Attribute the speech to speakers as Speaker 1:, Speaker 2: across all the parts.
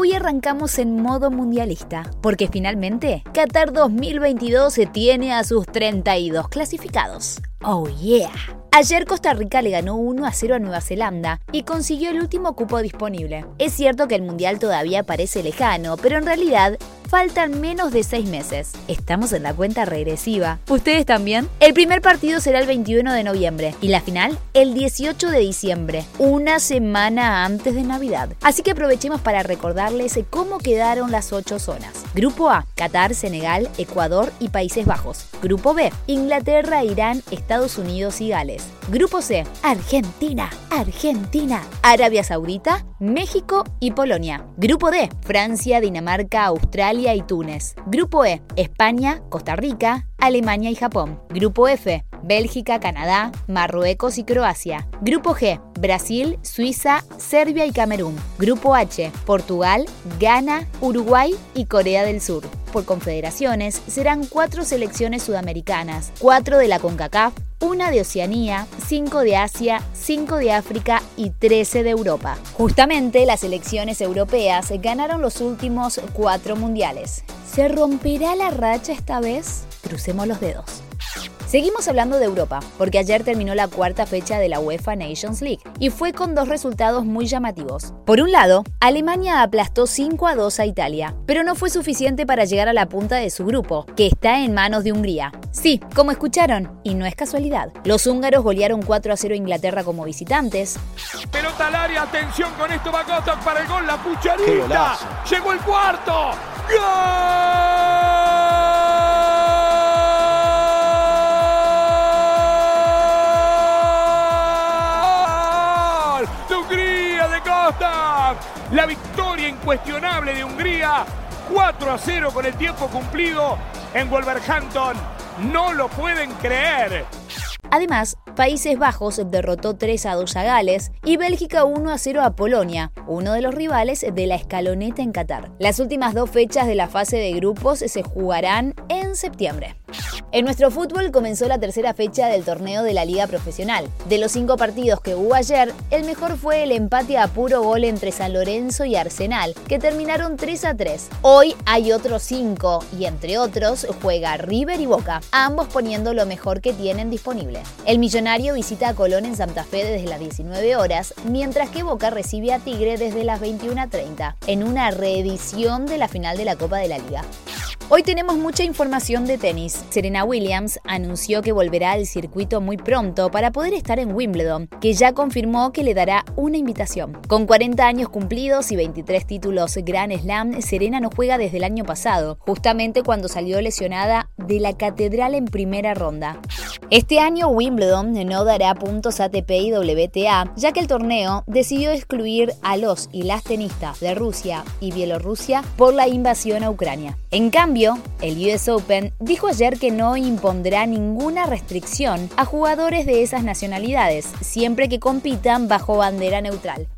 Speaker 1: Hoy arrancamos en modo mundialista, porque finalmente Qatar 2022 se tiene a sus 32 clasificados. Oh yeah. Ayer Costa Rica le ganó 1 a 0 a Nueva Zelanda y consiguió el último cupo disponible. Es cierto que el Mundial todavía parece lejano, pero en realidad faltan menos de 6 meses. Estamos en la cuenta regresiva. ¿Ustedes también? El primer partido será el 21 de noviembre y la final el 18 de diciembre, una semana antes de Navidad. Así que aprovechemos para recordarles cómo quedaron las 8 zonas. Grupo A, Qatar, Senegal, Ecuador y Países Bajos. Grupo B, Inglaterra, Irán, Estados Unidos y Gales. Grupo C, Argentina, Argentina, Arabia Saudita, México y Polonia. Grupo D, Francia, Dinamarca, Australia y Túnez. Grupo E, España, Costa Rica, Alemania y Japón. Grupo F, Bélgica, Canadá, Marruecos y Croacia. Grupo G, Brasil, Suiza, Serbia y Camerún. Grupo H, Portugal, Ghana, Uruguay y Corea del Sur. Por confederaciones serán cuatro selecciones sudamericanas, cuatro de la CONCACAF, una de Oceanía, cinco de Asia, cinco de África y 13 de Europa. Justamente las selecciones europeas ganaron los últimos cuatro mundiales. ¿Se romperá la racha esta vez? Crucemos los dedos. Seguimos hablando de Europa, porque ayer terminó la cuarta fecha de la UEFA Nations League y fue con dos resultados muy llamativos. Por un lado, Alemania aplastó 5 a 2 a Italia, pero no fue suficiente para llegar a la punta de su grupo, que está en manos de Hungría. Sí, como escucharon, y no es casualidad, los húngaros golearon 4 a 0 a Inglaterra como visitantes.
Speaker 2: Pelota al área, atención con esto, Bagotok para el gol, la pucharita. Llegó el cuarto. ¡Gol! Incuestionable de Hungría, 4 a 0 con el tiempo cumplido en Wolverhampton. No lo pueden creer.
Speaker 1: Además, Países Bajos derrotó 3 a 2 a Gales y Bélgica 1 a 0 a Polonia, uno de los rivales de la escaloneta en Qatar. Las últimas dos fechas de la fase de grupos se jugarán en septiembre. En nuestro fútbol comenzó la tercera fecha del torneo de la Liga Profesional. De los cinco partidos que hubo ayer, el mejor fue el empate a puro gol entre San Lorenzo y Arsenal, que terminaron 3 a 3. Hoy hay otros cinco, y entre otros juega River y Boca, ambos poniendo lo mejor que tienen disponible. El millonario visita a Colón en Santa Fe desde las 19 horas, mientras que Boca recibe a Tigre desde las 21.30, en una reedición de la final de la Copa de la Liga. Hoy tenemos mucha información de tenis. Serena Williams anunció que volverá al circuito muy pronto para poder estar en Wimbledon, que ya confirmó que le dará una invitación. Con 40 años cumplidos y 23 títulos Grand Slam, Serena no juega desde el año pasado, justamente cuando salió lesionada de la catedral en primera ronda. Este año Wimbledon no dará puntos ATP y WTA, ya que el torneo decidió excluir a los y las tenistas de Rusia y Bielorrusia por la invasión a Ucrania. En cambio, el US Open dijo ayer que no impondrá ninguna restricción a jugadores de esas nacionalidades, siempre que compitan bajo bandera neutral.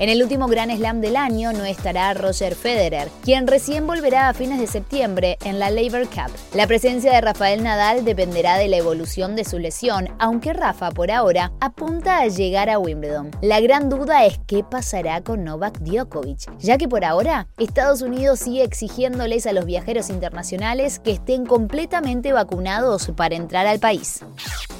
Speaker 1: En el último Grand Slam del año no estará Roger Federer, quien recién volverá a fines de septiembre en la Labor Cup. La presencia de Rafael Nadal dependerá de la evolución de su lesión, aunque Rafa por ahora apunta a llegar a Wimbledon. La gran duda es qué pasará con Novak Djokovic, ya que por ahora Estados Unidos sigue exigiéndoles a los viajeros internacionales que estén completamente vacunados para entrar al país.